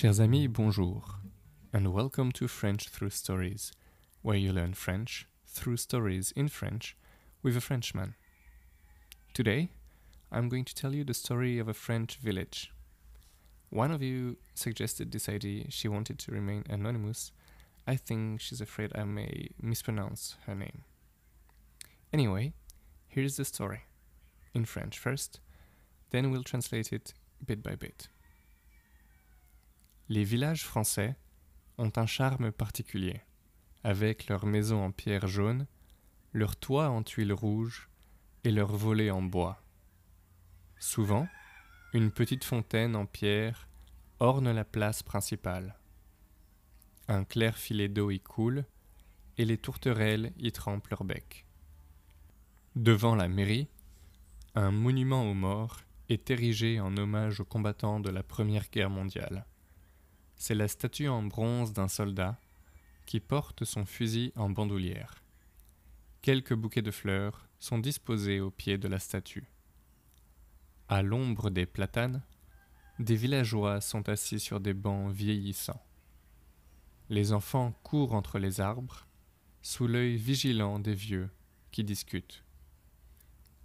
Chers amis, bonjour, and welcome to French Through Stories, where you learn French through stories in French with a Frenchman. Today, I'm going to tell you the story of a French village. One of you suggested this idea, she wanted to remain anonymous. I think she's afraid I may mispronounce her name. Anyway, here's the story. In French first, then we'll translate it bit by bit. Les villages français ont un charme particulier, avec leurs maisons en pierre jaune, leurs toits en tuiles rouges et leurs volets en bois. Souvent, une petite fontaine en pierre orne la place principale. Un clair filet d'eau y coule et les tourterelles y trempent leur bec. Devant la mairie, un monument aux morts est érigé en hommage aux combattants de la Première Guerre mondiale. C'est la statue en bronze d'un soldat qui porte son fusil en bandoulière. Quelques bouquets de fleurs sont disposés au pied de la statue. À l'ombre des platanes, des villageois sont assis sur des bancs vieillissants. Les enfants courent entre les arbres, sous l'œil vigilant des vieux qui discutent.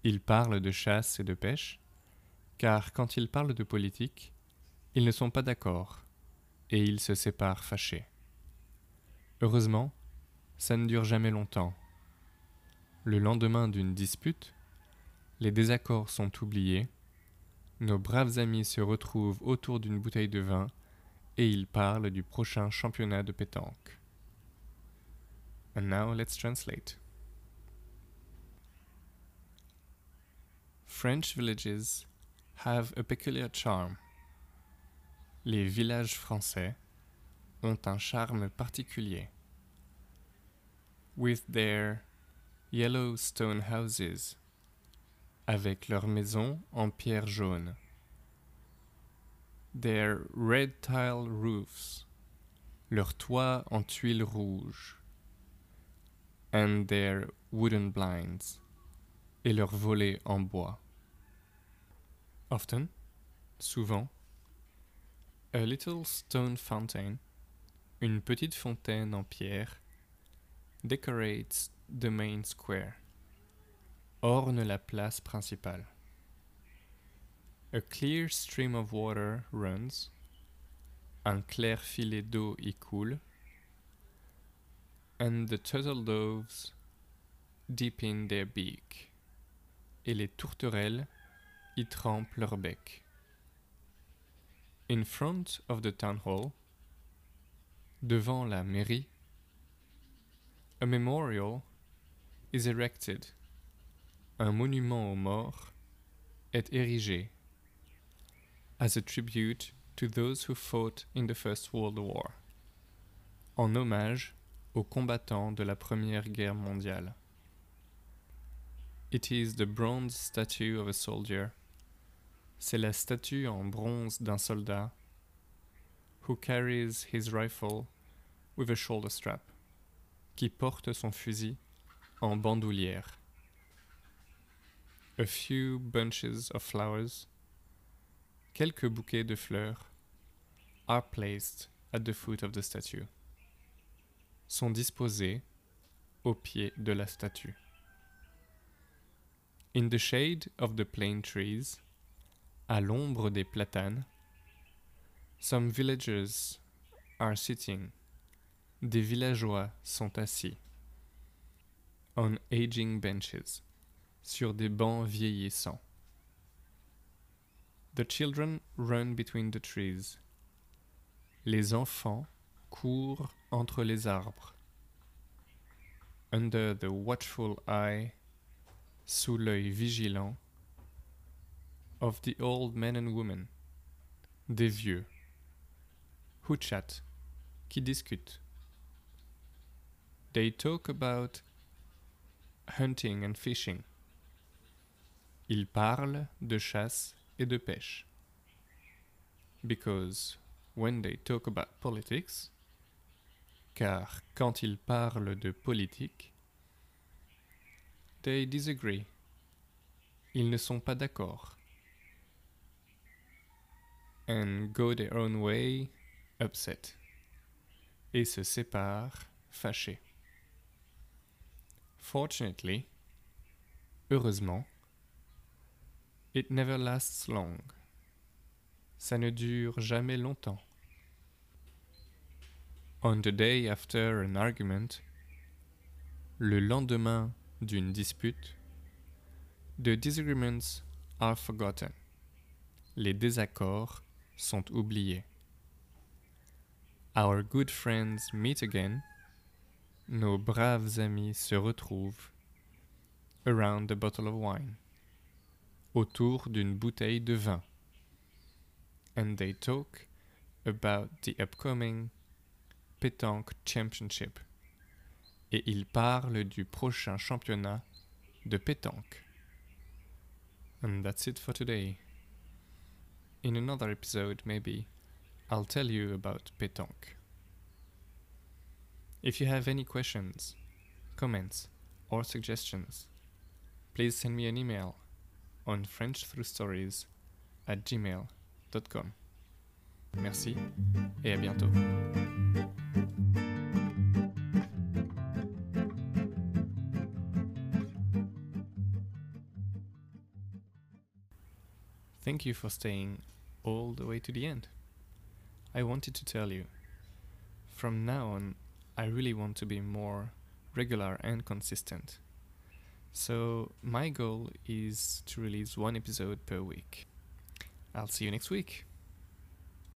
Ils parlent de chasse et de pêche, car quand ils parlent de politique, ils ne sont pas d'accord, et ils se séparent fâchés. Heureusement, ça ne dure jamais longtemps. Le lendemain d'une dispute, les désaccords sont oubliés, nos braves amis se retrouvent autour d'une bouteille de vin et ils parlent du prochain championnat de pétanque. And now let's translate. French villages have a peculiar charm. Les villages français ont un charme particulier. With their yellow stone houses, avec leurs maisons en pierre jaune. Their red tile roofs, leurs toits en tuiles rouges. And their wooden blinds, et leurs volets en bois. Often, souvent, a little stone fountain, une petite fontaine en pierre, decorates the main square, orne la place principale. A clear stream of water runs, un clair filet d'eau y coule, and the turtle doves deep in their beak, et les tourterelles y trempent leur bec. In front of the town hall, devant la mairie, a memorial is erected. Un monument aux morts est érigé as a tribute to those who fought in the First World War, en hommage aux combattants de la Première Guerre mondiale. It is the bronze statue of a soldier. C'est la statue en bronze d'un soldat who carries his rifle with a shoulder strap, qui porte son fusil en bandoulière. A few bunches of flowers, quelques bouquets de fleurs, are placed at the foot of the statue. Sont disposés au pied de la statue. In the shade of the plane trees, à l'ombre des platanes, some villagers are sitting. Des villageois sont assis. On aging benches, sur des bancs vieillissants. The children run between the trees. Les enfants courent entre les arbres. Under the watchful eye sous l'œil vigilant of the old men and women, des vieux, who chat, qui discutent. They talk about hunting and fishing. Ils parlent de chasse et de pêche. Because when they talk about politics, car quand ils parlent de politique, They disagree. Ils ne sont pas d'accord. And go their own way upset, et se séparent fâchés. Fortunately, heureusement, it never lasts long. Ça ne dure jamais longtemps. On the day after an argument, le lendemain d'une dispute, the disagreements are forgotten. Les désaccords sont oubliés. Our good friends meet again. Nos braves amis se retrouvent around a bottle of wine. Autour d'une bouteille de vin. And they talk about the upcoming Pétanque Championship. Et ils parlent du prochain championnat de pétanque. And that's it for today. In another episode, maybe, I'll tell you about pétanque. If you have any questions, comments, or suggestions, please send me an email on frenchthroughstories at gmail.com. Merci et à bientôt. Thank you for staying all the way to the end. I wanted to tell you, from now on, I really want to be more regular and consistent. So, my goal is to release one episode per week. I'll see you next week.